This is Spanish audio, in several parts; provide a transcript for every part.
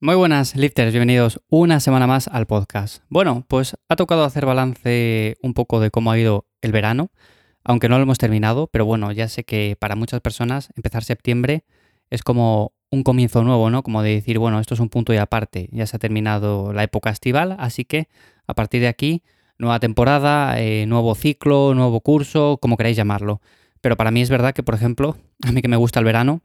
Muy buenas, lifters, bienvenidos una semana más al podcast. Bueno, pues ha tocado hacer balance un poco de cómo ha ido el verano, aunque no lo hemos terminado, pero bueno, ya sé que para muchas personas empezar septiembre es como un comienzo nuevo, ¿no? Como de decir, bueno, esto es un punto y aparte, ya se ha terminado la época estival, así que a partir de aquí, nueva temporada, eh, nuevo ciclo, nuevo curso, como queráis llamarlo. Pero para mí es verdad que, por ejemplo, a mí que me gusta el verano,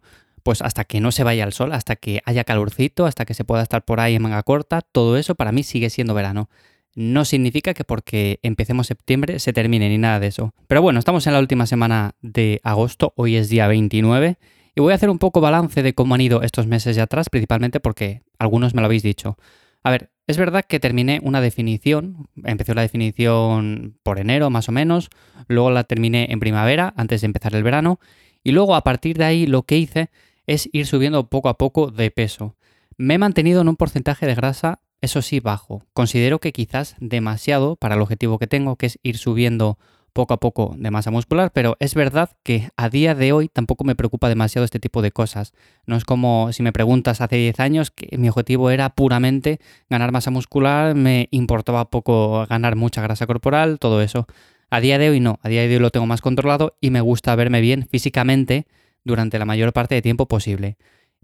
pues hasta que no se vaya el sol, hasta que haya calorcito, hasta que se pueda estar por ahí en manga corta, todo eso para mí sigue siendo verano. No significa que porque empecemos septiembre se termine ni nada de eso. Pero bueno, estamos en la última semana de agosto, hoy es día 29, y voy a hacer un poco balance de cómo han ido estos meses de atrás, principalmente porque algunos me lo habéis dicho. A ver, es verdad que terminé una definición, empecé la definición por enero más o menos, luego la terminé en primavera, antes de empezar el verano, y luego a partir de ahí lo que hice es ir subiendo poco a poco de peso. Me he mantenido en un porcentaje de grasa, eso sí, bajo. Considero que quizás demasiado para el objetivo que tengo, que es ir subiendo poco a poco de masa muscular, pero es verdad que a día de hoy tampoco me preocupa demasiado este tipo de cosas. No es como si me preguntas hace 10 años que mi objetivo era puramente ganar masa muscular, me importaba poco ganar mucha grasa corporal, todo eso. A día de hoy no, a día de hoy lo tengo más controlado y me gusta verme bien físicamente durante la mayor parte de tiempo posible.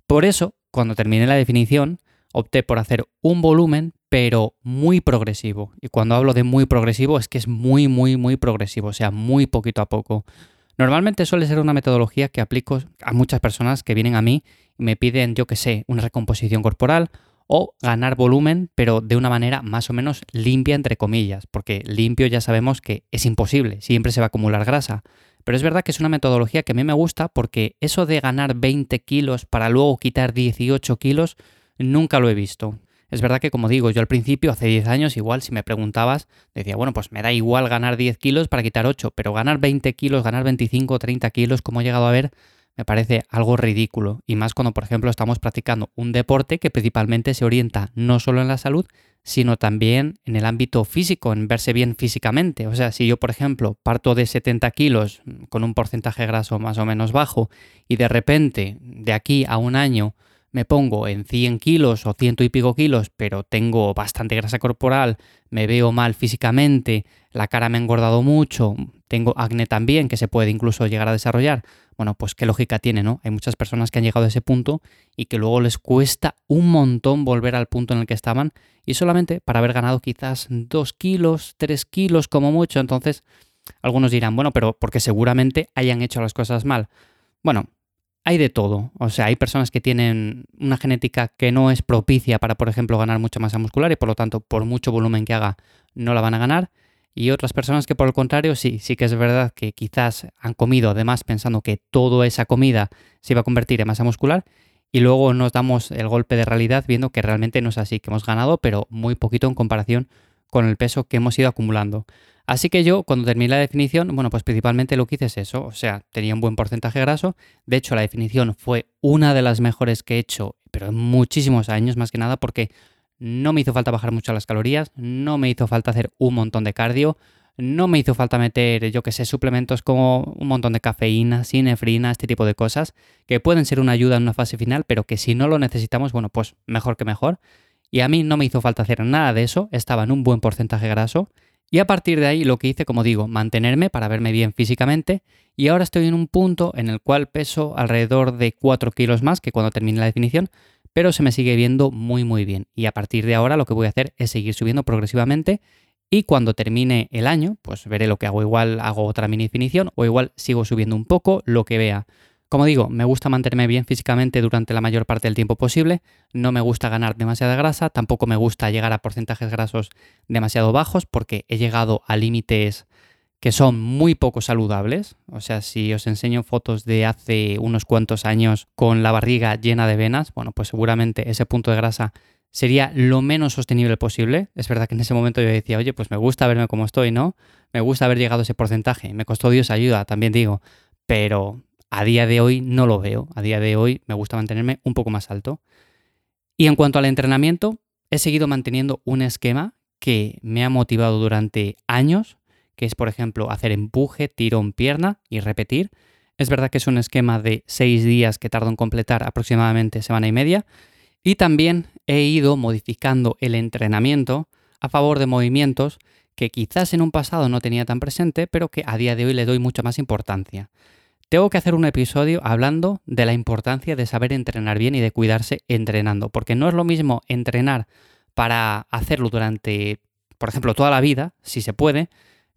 Por eso, cuando terminé la definición, opté por hacer un volumen, pero muy progresivo. Y cuando hablo de muy progresivo es que es muy, muy, muy progresivo, o sea, muy poquito a poco. Normalmente suele ser una metodología que aplico a muchas personas que vienen a mí y me piden, yo que sé, una recomposición corporal o ganar volumen, pero de una manera más o menos limpia, entre comillas, porque limpio ya sabemos que es imposible, siempre se va a acumular grasa. Pero es verdad que es una metodología que a mí me gusta porque eso de ganar 20 kilos para luego quitar 18 kilos, nunca lo he visto. Es verdad que, como digo, yo al principio, hace 10 años, igual si me preguntabas, decía, bueno, pues me da igual ganar 10 kilos para quitar 8, pero ganar 20 kilos, ganar 25, 30 kilos, como he llegado a ver, me parece algo ridículo. Y más cuando, por ejemplo, estamos practicando un deporte que principalmente se orienta no solo en la salud, sino también en el ámbito físico, en verse bien físicamente. O sea, si yo, por ejemplo, parto de 70 kilos con un porcentaje graso más o menos bajo y de repente, de aquí a un año, me pongo en 100 kilos o ciento y pico kilos, pero tengo bastante grasa corporal, me veo mal físicamente, la cara me ha engordado mucho, tengo acné también, que se puede incluso llegar a desarrollar, bueno, pues qué lógica tiene, ¿no? Hay muchas personas que han llegado a ese punto y que luego les cuesta un montón volver al punto en el que estaban y solamente para haber ganado quizás 2 kilos, 3 kilos como mucho. Entonces, algunos dirán, bueno, pero porque seguramente hayan hecho las cosas mal. Bueno, hay de todo. O sea, hay personas que tienen una genética que no es propicia para, por ejemplo, ganar mucha masa muscular y por lo tanto, por mucho volumen que haga, no la van a ganar y otras personas que por el contrario sí, sí que es verdad que quizás han comido además pensando que toda esa comida se iba a convertir en masa muscular y luego nos damos el golpe de realidad viendo que realmente no es así, que hemos ganado pero muy poquito en comparación con el peso que hemos ido acumulando. Así que yo cuando terminé la definición, bueno, pues principalmente lo que hice es eso, o sea, tenía un buen porcentaje graso, de hecho la definición fue una de las mejores que he hecho, pero en muchísimos años más que nada porque no me hizo falta bajar mucho las calorías, no me hizo falta hacer un montón de cardio, no me hizo falta meter, yo que sé, suplementos como un montón de cafeína, sinefrina, este tipo de cosas, que pueden ser una ayuda en una fase final, pero que si no lo necesitamos, bueno, pues mejor que mejor. Y a mí no me hizo falta hacer nada de eso, estaba en un buen porcentaje graso. Y a partir de ahí lo que hice, como digo, mantenerme para verme bien físicamente. Y ahora estoy en un punto en el cual peso alrededor de 4 kilos más que cuando terminé la definición, pero se me sigue viendo muy muy bien. Y a partir de ahora lo que voy a hacer es seguir subiendo progresivamente y cuando termine el año, pues veré lo que hago. Igual hago otra mini definición o igual sigo subiendo un poco lo que vea. Como digo, me gusta mantenerme bien físicamente durante la mayor parte del tiempo posible, no me gusta ganar demasiada grasa, tampoco me gusta llegar a porcentajes grasos demasiado bajos porque he llegado a límites que son muy poco saludables. O sea, si os enseño fotos de hace unos cuantos años con la barriga llena de venas, bueno, pues seguramente ese punto de grasa sería lo menos sostenible posible. Es verdad que en ese momento yo decía, oye, pues me gusta verme como estoy, ¿no? Me gusta haber llegado a ese porcentaje. Me costó Dios ayuda, también digo, pero a día de hoy no lo veo. A día de hoy me gusta mantenerme un poco más alto. Y en cuanto al entrenamiento, he seguido manteniendo un esquema que me ha motivado durante años que es por ejemplo hacer empuje, tirón, pierna y repetir. Es verdad que es un esquema de seis días que tardo en completar aproximadamente semana y media. Y también he ido modificando el entrenamiento a favor de movimientos que quizás en un pasado no tenía tan presente, pero que a día de hoy le doy mucha más importancia. Tengo que hacer un episodio hablando de la importancia de saber entrenar bien y de cuidarse entrenando, porque no es lo mismo entrenar para hacerlo durante, por ejemplo, toda la vida, si se puede,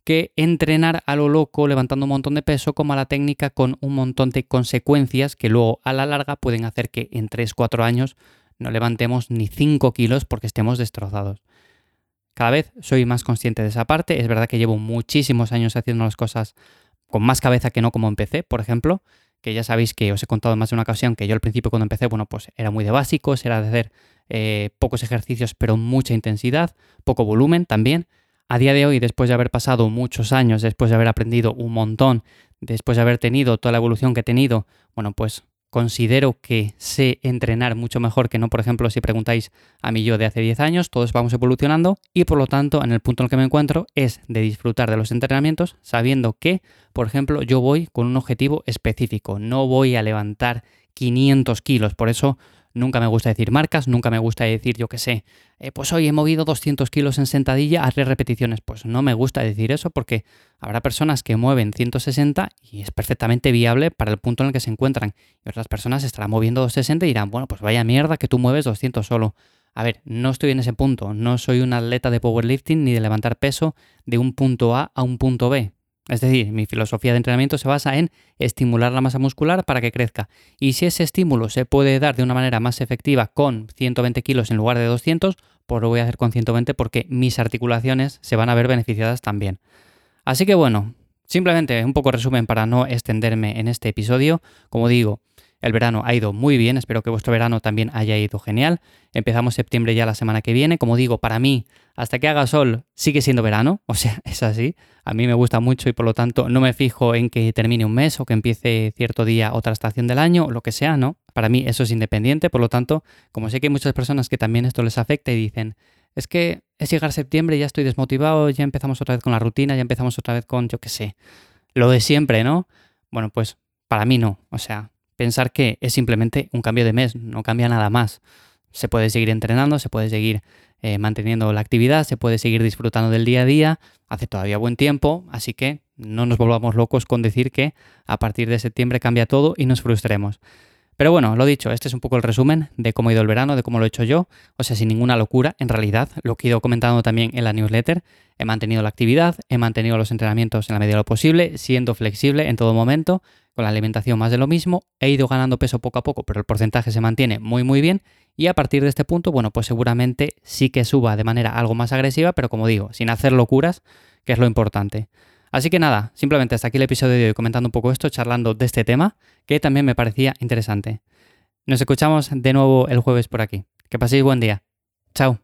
que entrenar a lo loco levantando un montón de peso como a la técnica con un montón de consecuencias que luego a la larga pueden hacer que en 3-4 años no levantemos ni 5 kilos porque estemos destrozados. Cada vez soy más consciente de esa parte. Es verdad que llevo muchísimos años haciendo las cosas con más cabeza que no como empecé, por ejemplo, que ya sabéis que os he contado más de una ocasión que yo al principio cuando empecé, bueno, pues era muy de básicos, era de hacer eh, pocos ejercicios pero mucha intensidad, poco volumen también. A día de hoy, después de haber pasado muchos años, después de haber aprendido un montón, después de haber tenido toda la evolución que he tenido, bueno, pues considero que sé entrenar mucho mejor que no, por ejemplo, si preguntáis a mí yo de hace 10 años, todos vamos evolucionando y por lo tanto en el punto en el que me encuentro es de disfrutar de los entrenamientos sabiendo que, por ejemplo, yo voy con un objetivo específico, no voy a levantar 500 kilos, por eso Nunca me gusta decir marcas, nunca me gusta decir, yo qué sé, eh, pues hoy he movido 200 kilos en sentadilla, hazle repeticiones. Pues no me gusta decir eso porque habrá personas que mueven 160 y es perfectamente viable para el punto en el que se encuentran. Y otras personas estarán moviendo 260 y dirán, bueno, pues vaya mierda que tú mueves 200 solo. A ver, no estoy en ese punto, no soy un atleta de powerlifting ni de levantar peso de un punto A a un punto B. Es decir, mi filosofía de entrenamiento se basa en estimular la masa muscular para que crezca. Y si ese estímulo se puede dar de una manera más efectiva con 120 kilos en lugar de 200, pues lo voy a hacer con 120 porque mis articulaciones se van a ver beneficiadas también. Así que bueno, simplemente un poco resumen para no extenderme en este episodio. Como digo, el verano ha ido muy bien, espero que vuestro verano también haya ido genial. Empezamos septiembre ya la semana que viene. Como digo, para mí, hasta que haga sol, sigue siendo verano, o sea, es así. A mí me gusta mucho y por lo tanto no me fijo en que termine un mes o que empiece cierto día otra estación del año lo que sea, ¿no? Para mí eso es independiente, por lo tanto, como sé que hay muchas personas que también esto les afecta y dicen, es que es llegar septiembre, ya estoy desmotivado, ya empezamos otra vez con la rutina, ya empezamos otra vez con, yo qué sé, lo de siempre, ¿no? Bueno, pues para mí no, o sea, pensar que es simplemente un cambio de mes, no cambia nada más. Se puede seguir entrenando, se puede seguir eh, manteniendo la actividad, se puede seguir disfrutando del día a día, hace todavía buen tiempo, así que no nos volvamos locos con decir que a partir de septiembre cambia todo y nos frustremos. Pero bueno, lo dicho, este es un poco el resumen de cómo ha ido el verano, de cómo lo he hecho yo, o sea, sin ninguna locura, en realidad, lo que he ido comentando también en la newsletter, he mantenido la actividad, he mantenido los entrenamientos en la medida de lo posible, siendo flexible en todo momento, con la alimentación más de lo mismo, he ido ganando peso poco a poco, pero el porcentaje se mantiene muy muy bien. Y a partir de este punto, bueno, pues seguramente sí que suba de manera algo más agresiva, pero como digo, sin hacer locuras, que es lo importante. Así que nada, simplemente hasta aquí el episodio de hoy comentando un poco esto, charlando de este tema, que también me parecía interesante. Nos escuchamos de nuevo el jueves por aquí. Que paséis buen día. Chao.